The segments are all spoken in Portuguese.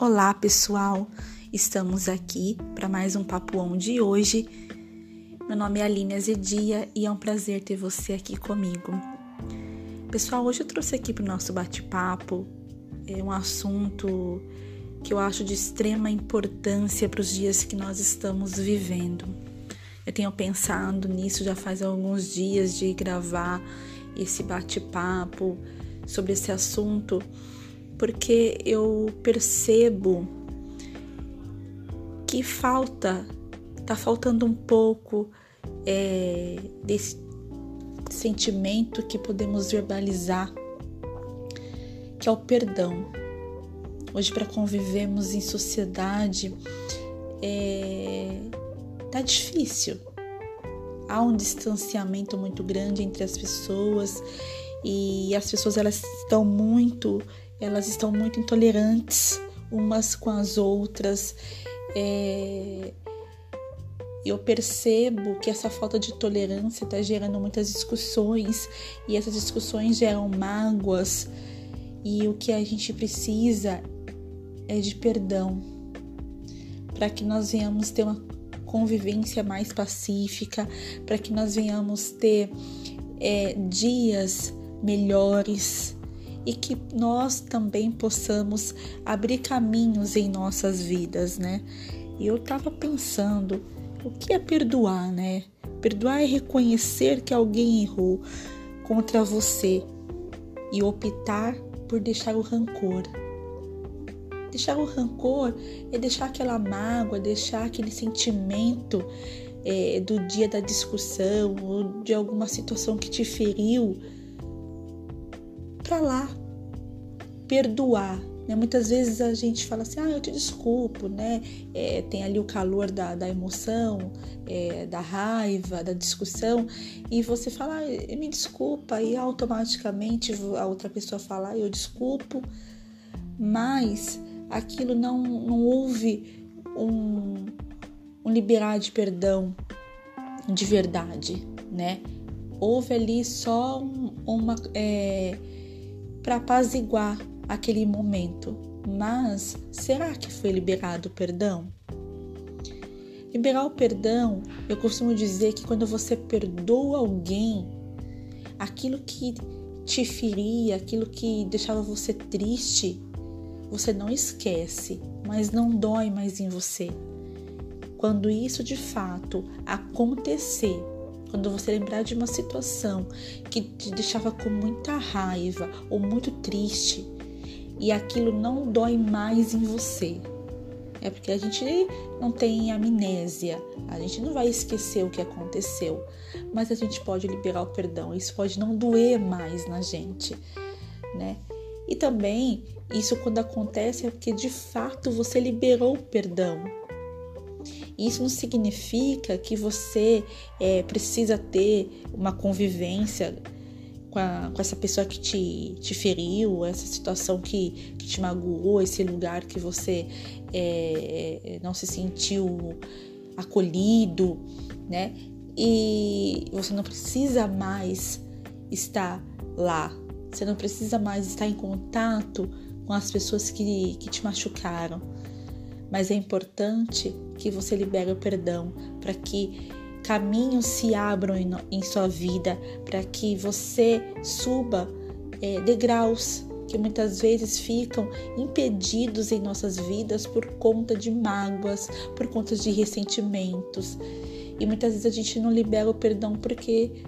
Olá, pessoal. Estamos aqui para mais um Papo On de hoje. Meu nome é Aline Azedia e é um prazer ter você aqui comigo. Pessoal, hoje eu trouxe aqui para o nosso bate-papo é um assunto que eu acho de extrema importância para os dias que nós estamos vivendo. Eu tenho pensado nisso já faz alguns dias de gravar esse bate-papo sobre esse assunto porque eu percebo que falta, tá faltando um pouco é, desse sentimento que podemos verbalizar, que é o perdão. Hoje, para convivermos em sociedade, é, tá difícil. Há um distanciamento muito grande entre as pessoas e as pessoas elas estão muito elas estão muito intolerantes umas com as outras. É... Eu percebo que essa falta de tolerância está gerando muitas discussões e essas discussões geram mágoas. E o que a gente precisa é de perdão para que nós venhamos ter uma convivência mais pacífica, para que nós venhamos ter é, dias melhores e que nós também possamos abrir caminhos em nossas vidas, né? E eu estava pensando, o que é perdoar, né? Perdoar é reconhecer que alguém errou contra você e optar por deixar o rancor. Deixar o rancor é deixar aquela mágoa, deixar aquele sentimento é, do dia da discussão ou de alguma situação que te feriu para lá, perdoar. Né? Muitas vezes a gente fala assim, ah, eu te desculpo, né? É, tem ali o calor da, da emoção, é, da raiva, da discussão, e você fala, ah, me desculpa, e automaticamente a outra pessoa fala, ah, eu desculpo, mas aquilo não, não houve um, um liberar de perdão de verdade, né? Houve ali só uma. É, para apaziguar aquele momento. Mas será que foi liberado o perdão? Liberar o perdão, eu costumo dizer que quando você perdoa alguém, aquilo que te feria, aquilo que deixava você triste, você não esquece, mas não dói mais em você. Quando isso de fato acontecer, quando você lembrar de uma situação que te deixava com muita raiva ou muito triste e aquilo não dói mais em você. É porque a gente não tem amnésia, a gente não vai esquecer o que aconteceu, mas a gente pode liberar o perdão, isso pode não doer mais na gente, né? E também, isso quando acontece é porque de fato você liberou o perdão, isso não significa que você é, precisa ter uma convivência com, a, com, essa pessoa que te, te feriu, essa situação que, que te magoou, esse lugar que você é, é, não se sentiu acolhido, né? E você não precisa mais estar lá, você não precisa mais estar em contato com as pessoas que, que te machucaram mas é importante que você libere o perdão para que caminhos se abram em, em sua vida, para que você suba é, degraus que muitas vezes ficam impedidos em nossas vidas por conta de mágoas, por conta de ressentimentos. E muitas vezes a gente não libera o perdão porque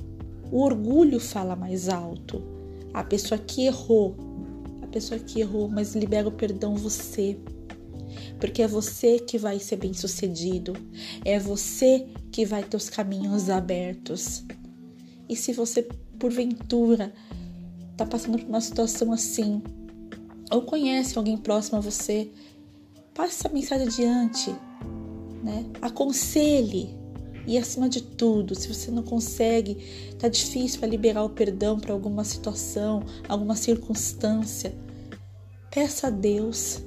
o orgulho fala mais alto. A pessoa que errou, a pessoa que errou, mas libera o perdão você porque é você que vai ser bem-sucedido, é você que vai ter os caminhos abertos. E se você, porventura, está passando por uma situação assim, ou conhece alguém próximo a você, passe essa mensagem adiante, né? Aconselhe. E acima de tudo, se você não consegue, tá difícil para liberar o perdão para alguma situação, alguma circunstância, peça a Deus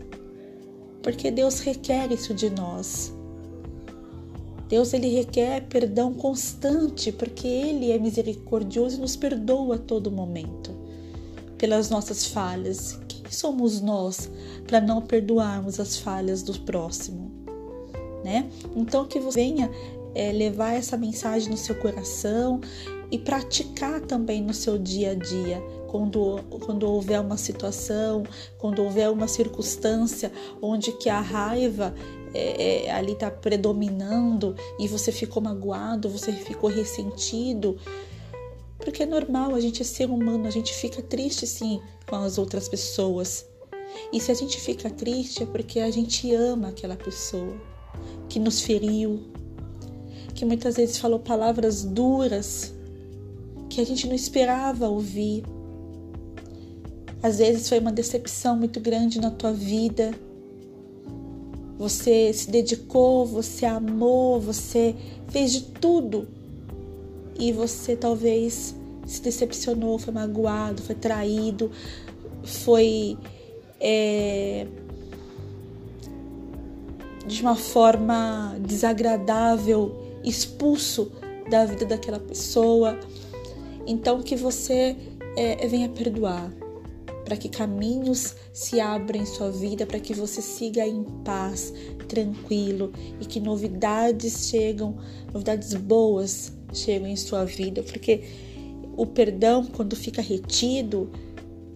porque Deus requer isso de nós. Deus ele requer perdão constante, porque ele é misericordioso e nos perdoa a todo momento pelas nossas falhas. Quem somos nós para não perdoarmos as falhas do próximo? Né? Então que você venha é, levar essa mensagem no seu coração e praticar também no seu dia a dia. Quando, quando houver uma situação, quando houver uma circunstância onde que a raiva é, é, ali está predominando e você ficou magoado, você ficou ressentido, porque é normal, a gente é ser humano, a gente fica triste sim com as outras pessoas. E se a gente fica triste é porque a gente ama aquela pessoa que nos feriu, que muitas vezes falou palavras duras que a gente não esperava ouvir. Às vezes foi uma decepção muito grande na tua vida. Você se dedicou, você amou, você fez de tudo e você talvez se decepcionou, foi magoado, foi traído, foi é, de uma forma desagradável expulso da vida daquela pessoa. Então que você é, venha perdoar, para que caminhos se abram em sua vida, para que você siga em paz, tranquilo e que novidades chegam, novidades boas chegam em sua vida, porque o perdão, quando fica retido,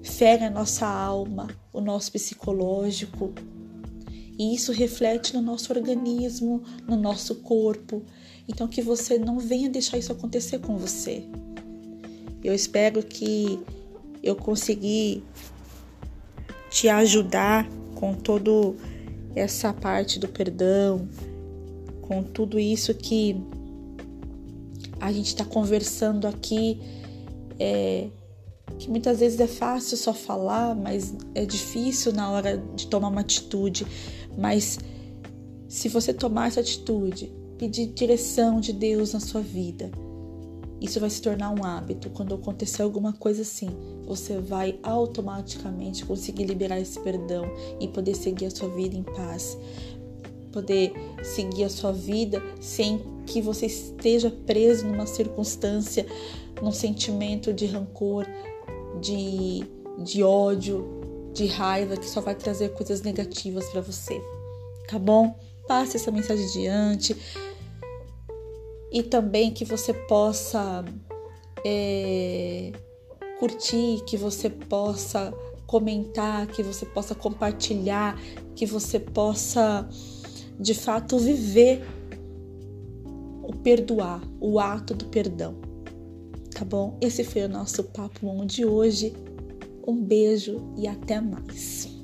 fere a nossa alma, o nosso psicológico. E isso reflete no nosso organismo, no nosso corpo. Então, que você não venha deixar isso acontecer com você. Eu espero que eu consegui te ajudar com todo essa parte do perdão, com tudo isso que a gente está conversando aqui, é, que muitas vezes é fácil só falar, mas é difícil na hora de tomar uma atitude. Mas se você tomar essa atitude, pedir direção de Deus na sua vida, isso vai se tornar um hábito. Quando acontecer alguma coisa assim, você vai automaticamente conseguir liberar esse perdão e poder seguir a sua vida em paz poder seguir a sua vida sem que você esteja preso numa circunstância, num sentimento de rancor, de, de ódio, de raiva que só vai trazer coisas negativas para você. Tá bom? Passe essa mensagem adiante e também que você possa é, curtir, que você possa comentar, que você possa compartilhar, que você possa de fato viver o perdoar, o ato do perdão. Tá bom? Esse foi o nosso papo de hoje. Um beijo e até mais.